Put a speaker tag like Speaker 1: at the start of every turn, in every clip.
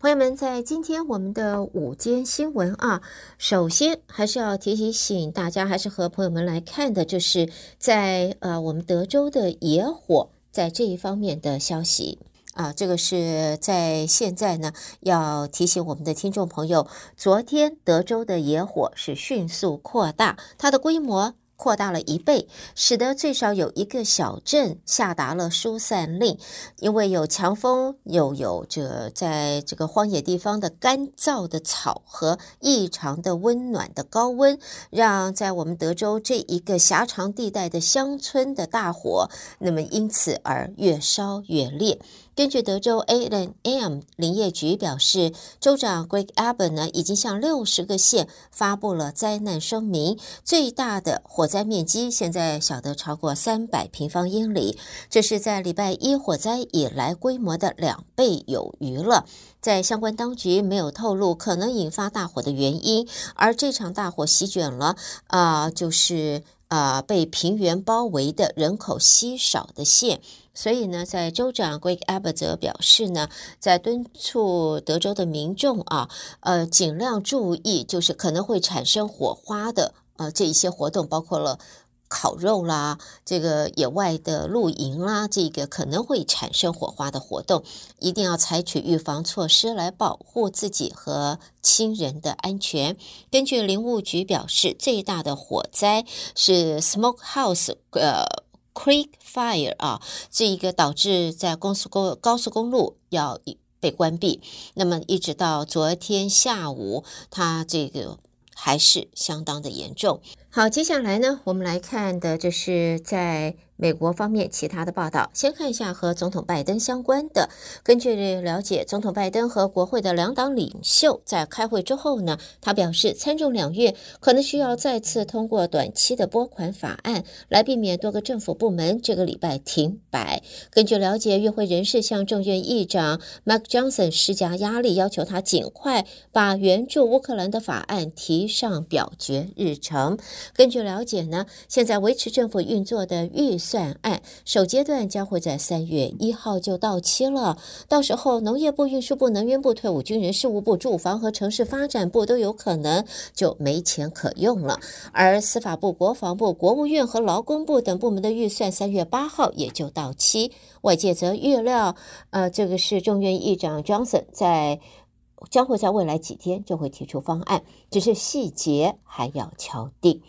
Speaker 1: 朋友们，在今天我们的午间新闻啊，首先还是要提提醒大家，还是和朋友们来看的，就是在呃我们德州的野火在这一方面的消息啊，这个是在现在呢要提醒我们的听众朋友，昨天德州的野火是迅速扩大，它的规模。扩大了一倍，使得最少有一个小镇下达了疏散令，因为有强风，又有这在这个荒野地方的干燥的草和异常的温暖的高温，让在我们德州这一个狭长地带的乡村的大火，那么因此而越烧越烈。根据德州 A. and M 林业局表示，州长 Greg Abbott 呢已经向六十个县发布了灾难声明。最大的火灾面积现在小得超过三百平方英里，这是在礼拜一火灾以来规模的两倍有余了。在相关当局没有透露可能引发大火的原因，而这场大火席卷了啊、就是、啊、被平原包围的人口稀少的县。所以呢，在州长 Greg Abbott 则表示呢，在敦促德州的民众啊，呃，尽量注意，就是可能会产生火花的呃这一些活动，包括了烤肉啦，这个野外的露营啦，这个可能会产生火花的活动，一定要采取预防措施来保护自己和亲人的安全。根据林务局表示，最大的火灾是 Smokehouse 呃。Creek Fire 啊，这一个导致在高速公高速公路要被关闭，那么一直到昨天下午，它这个还是相当的严重。好，接下来呢，我们来看的就是在。美国方面其他的报道，先看一下和总统拜登相关的。根据了解，总统拜登和国会的两党领袖在开会之后呢，他表示参众两院可能需要再次通过短期的拨款法案，来避免多个政府部门这个礼拜停摆。根据了解，与会人士向众院议长 Mike Johnson 施加压力，要求他尽快把援助乌克兰的法案提上表决日程。根据了解呢，现在维持政府运作的预算算案首阶段将会在三月一号就到期了，到时候农业部、运输部、能源部、退伍军人事务部、住房和城市发展部都有可能就没钱可用了，而司法部、国防部、国务院和劳工部等部门的预算三月八号也就到期。外界则预料，呃，这个是众院议长 Johnson 在将会在未来几天就会提出方案，只是细节还要敲定。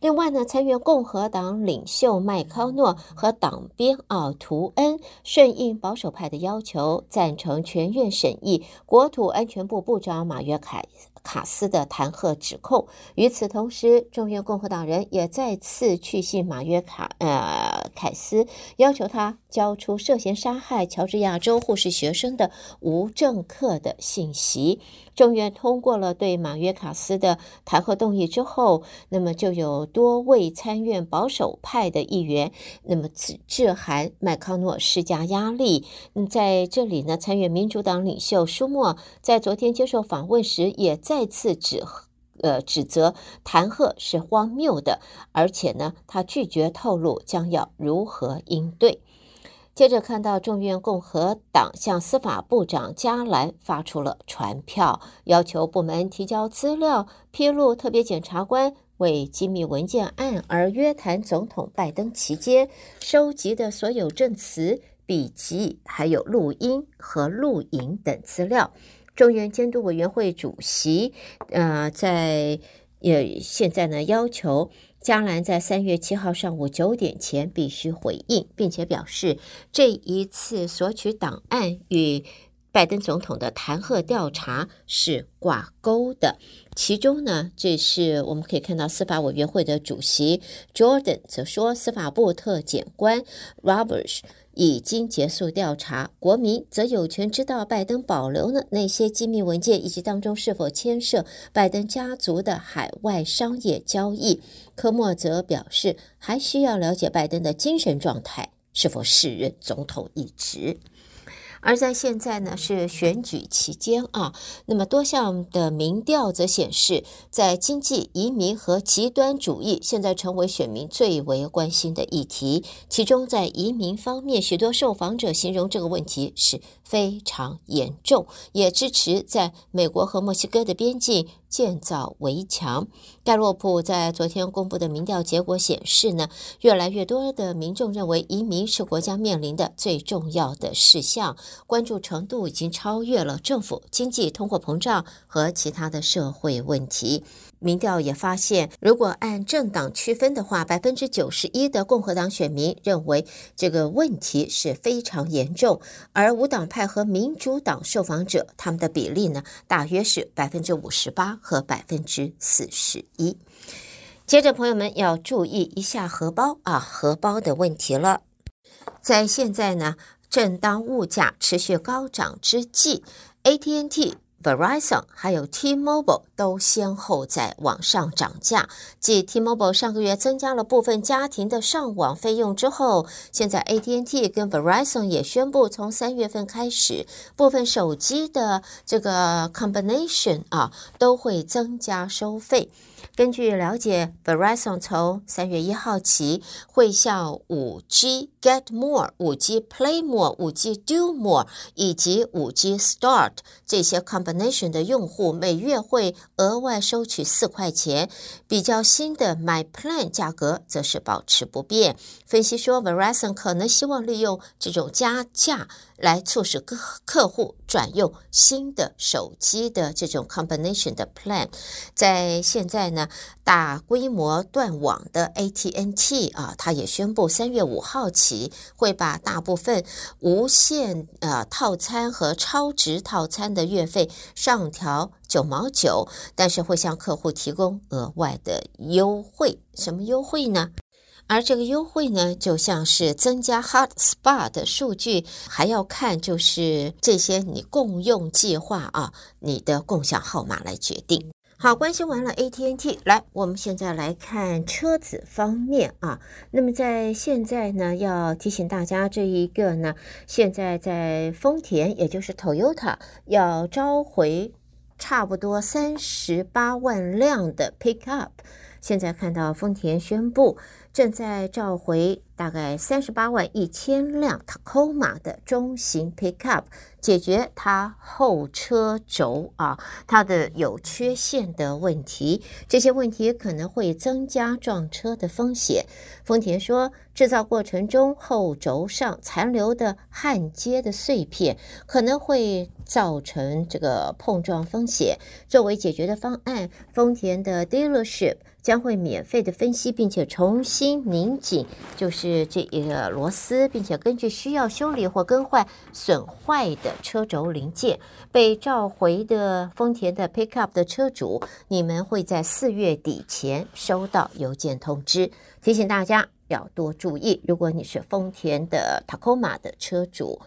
Speaker 1: 另外呢，参院共和党领袖麦康诺和党鞭奥图恩顺应保守派的要求，赞成全院审议国土安全部部长马约凯卡斯的弹劾指控。与此同时，众院共和党人也再次去信马约卡呃凯斯，要求他交出涉嫌杀害乔治亚州护士学生的无政客的信息。众院通过了对马约卡斯的弹劾动议之后，那么就有多位参院保守派的议员，那么致致函麦康诺施加压力。嗯，在这里呢，参院民主党领袖舒默在昨天接受访问时，也再次指呃指责弹劾是荒谬的，而且呢，他拒绝透露将要如何应对。接着看到众院共和党向司法部长加兰发出了传票，要求部门提交资料，披露特别检察官为机密文件案而约谈总统拜登期间收集的所有证词、笔记，还有录音和录影等资料。众院监督委员会主席，呃，在呃现在呢要求。江兰在三月七号上午九点前必须回应，并且表示这一次索取档案与拜登总统的弹劾调查是挂钩的。其中呢，这是我们可以看到司法委员会的主席 Jordan 则说，司法部特检官 Roberts。已经结束调查，国民则有权知道拜登保留了那些机密文件，以及当中是否牵涉拜登家族的海外商业交易。科莫则表示，还需要了解拜登的精神状态，是否适任总统一职。而在现在呢，是选举期间啊，那么多项的民调则显示，在经济、移民和极端主义现在成为选民最为关心的议题。其中，在移民方面，许多受访者形容这个问题是非常严重，也支持在美国和墨西哥的边境建造围墙。盖洛普在昨天公布的民调结果显示呢，越来越多的民众认为移民是国家面临的最重要的事项，关注程度已经超越了政府、经济、通货膨胀和其他的社会问题。民调也发现，如果按政党区分的话，百分之九十一的共和党选民认为这个问题是非常严重，而无党派和民主党受访者他们的比例呢，大约是百分之五十八和百分之四十一。接着，朋友们要注意一下荷包啊，荷包的问题了。在现在呢，正当物价持续高涨之际，AT&T。Verizon 还有 T-Mobile 都先后在网上涨价。继 T-Mobile 上个月增加了部分家庭的上网费用之后，现在 AT&T 跟 Verizon 也宣布，从三月份开始，部分手机的这个 combination 啊都会增加收费。根据了解，Verizon 从三月一号起会向五 G Get More、五 G Play More、五 G Do More 以及五 G Start 这些 combination 的用户每月会额外收取四块钱。比较新的 My Plan 价格则是保持不变。分析说，Verizon 可能希望利用这种加价。来促使客客户转用新的手机的这种 combination 的 plan，在现在呢，大规模断网的 AT&T 啊，它也宣布三月五号起会把大部分无线呃套餐和超值套餐的月费上调九毛九，但是会向客户提供额外的优惠。什么优惠呢？而这个优惠呢，就像是增加 Hotspot 的数据，还要看就是这些你共用计划啊，你的共享号码来决定。好，关心完了 AT&T，来，我们现在来看车子方面啊。那么在现在呢，要提醒大家这一个呢，现在在丰田，也就是 Toyota，要召回差不多三十八万辆的 Pickup。现在看到丰田宣布。正在召回大概三十八万一千辆 Tacoma 的中型 Pickup，解决它后车轴啊它的有缺陷的问题。这些问题可能会增加撞车的风险。丰田说，制造过程中后轴上残留的焊接的碎片可能会造成这个碰撞风险。作为解决的方案，丰田的 dealership 将会免费的分析并且重新拧紧，就是是这一个螺丝，并且根据需要修理或更换损坏的车轴零件。被召回的丰田的 Pickup 的车主，你们会在四月底前收到邮件通知，提醒大家要多注意。如果你是丰田的 Tacoma 的车主，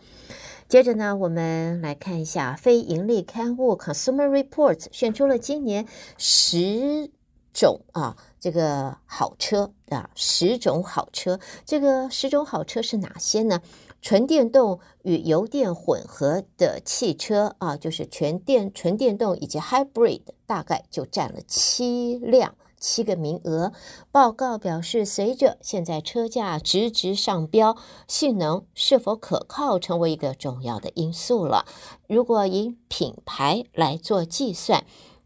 Speaker 1: 接着呢，我们来看一下非盈利刊物 Consumer Reports 选出了今年十。种啊，这个好车啊，十种好车。这个十种好车是哪些呢？纯电动与油电混合的汽车啊，就是全电、纯电动以及 Hybrid，大概就占了七辆，七个名额。报告表示，随着现在车价直直上飙，性能是否可靠成为一个重要的因素了。如果以品牌来做计算，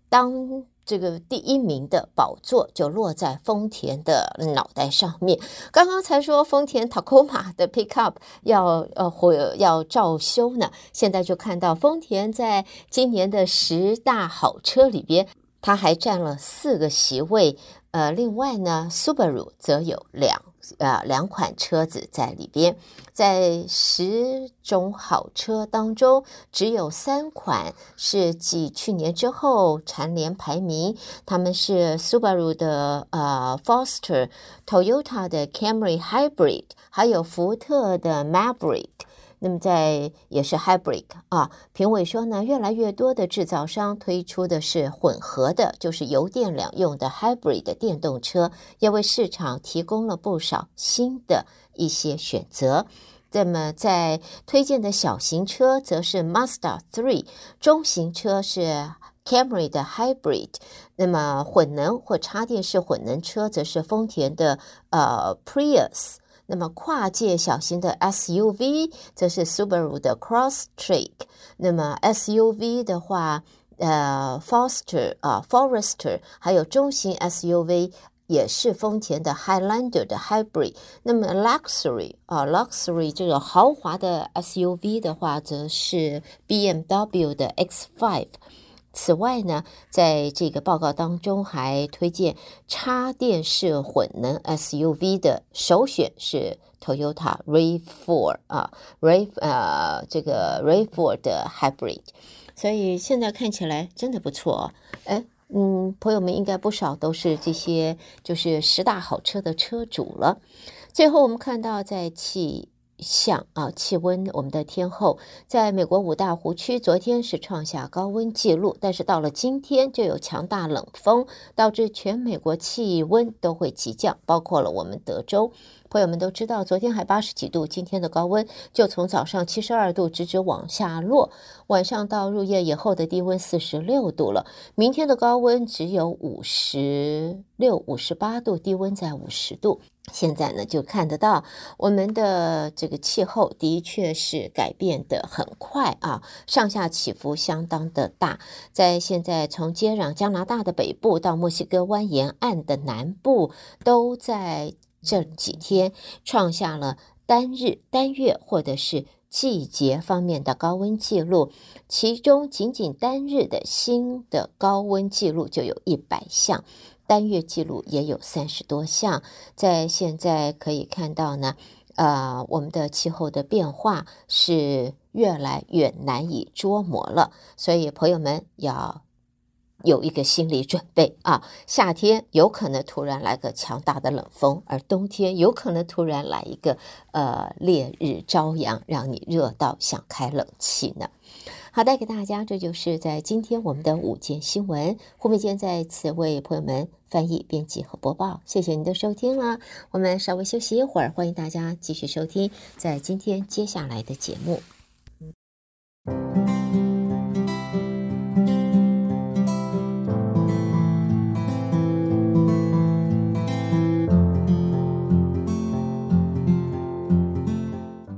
Speaker 1: 当这个第一名的宝座就落在丰田的脑袋上面。刚刚才说丰田 Tacoma 的 Pickup 要呃会要照修呢，现在就看到丰田在今年的十大好车里边，它还占了四个席位。呃，另外呢，Subaru 则有两。呃，两款车子在里边，在十种好车当中，只有三款是继去年之后蝉联排名，他们是 Subaru 的呃 Foster、Toyota 的 Camry Hybrid，还有福特的 Maverick。那么在也是 hybrid 啊，评委说呢，越来越多的制造商推出的是混合的，就是油电两用的 hybrid 的电动车，也为市场提供了不少新的一些选择。那么在推荐的小型车则是 Mazda 3，中型车是 Camry 的 Hybrid，那么混能或插电式混能车则是丰田的呃 Prius。那么跨界小型的 SUV 则是 Subaru 的 Crosstrek，那么 SUV 的话，呃，Foster 啊，Forester，还有中型 SUV 也是丰田的 Highlander 的 Hybrid。那么 Luxury 啊，Luxury 这个豪华的 SUV 的话，则是 BMW 的 X5。此外呢，在这个报告当中还推荐插电式混能 SUV 的首选是 Toyota RAV4 啊，RAV 呃这个 RAV4 的 Hybrid，所以现在看起来真的不错哦。哎，嗯，朋友们应该不少都是这些就是十大好车的车主了。最后我们看到在气。像啊，气温，我们的天后在美国五大湖区，昨天是创下高温记录，但是到了今天就有强大冷风，导致全美国气温都会急降，包括了我们德州。朋友们都知道，昨天还八十几度，今天的高温就从早上七十二度直直往下落，晚上到入夜以后的低温四十六度了。明天的高温只有五十六、五十八度，低温在五十度。现在呢，就看得到我们的这个气候的确是改变得很快啊，上下起伏相当的大。在现在，从接壤加拿大的北部到墨西哥湾沿岸的南部，都在这几天创下了单日、单月或者是季节方面的高温记录。其中，仅仅单日的新的高温记录就有一百项。单月记录也有三十多项，在现在可以看到呢，呃，我们的气候的变化是越来越难以捉摸了，所以朋友们要有一个心理准备啊，夏天有可能突然来个强大的冷风，而冬天有可能突然来一个呃烈日朝阳，让你热到想开冷气呢。好，带给大家，这就是在今天我们的午间新闻。胡美娟在此为朋友们翻译、编辑和播报，谢谢您的收听了。我们稍微休息一会儿，欢迎大家继续收听在今天接下来的节目。